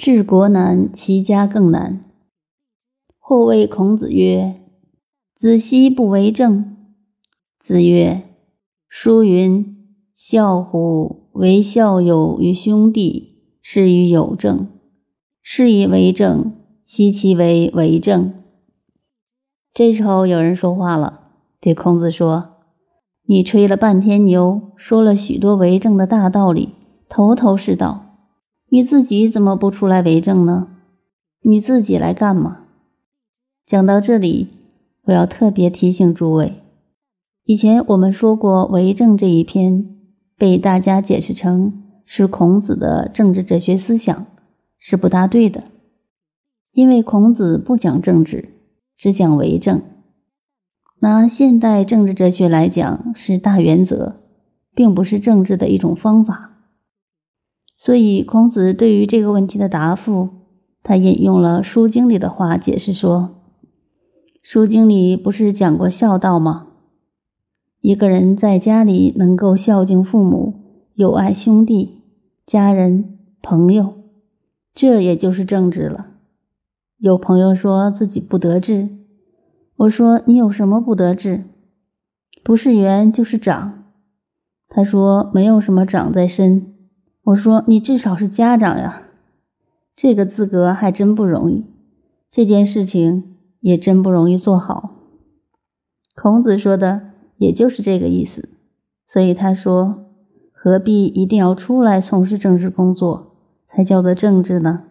治国难，齐家更难。或谓孔子曰：“子奚不为政？”子曰：“书云：‘孝乎！为孝友于兄弟，是于有政。’是以为政，奚其为为政？”这时候有人说话了，对孔子说：“你吹了半天牛，说了许多为政的大道理，头头是道。”你自己怎么不出来为政呢？你自己来干嘛？讲到这里，我要特别提醒诸位，以前我们说过，为政这一篇被大家解释成是孔子的政治哲学思想，是不大对的，因为孔子不讲政治，只讲为政。拿现代政治哲学来讲，是大原则，并不是政治的一种方法。所以，孔子对于这个问题的答复，他引用了《书经》里的话解释说：“《书经》里不是讲过孝道吗？一个人在家里能够孝敬父母、友爱兄弟、家人、朋友，这也就是正直了。”有朋友说自己不得志，我说：“你有什么不得志？不是圆就是长。”他说：“没有什么长在身。”我说：“你至少是家长呀，这个资格还真不容易，这件事情也真不容易做好。”孔子说的也就是这个意思，所以他说：“何必一定要出来从事政治工作才叫做政治呢？”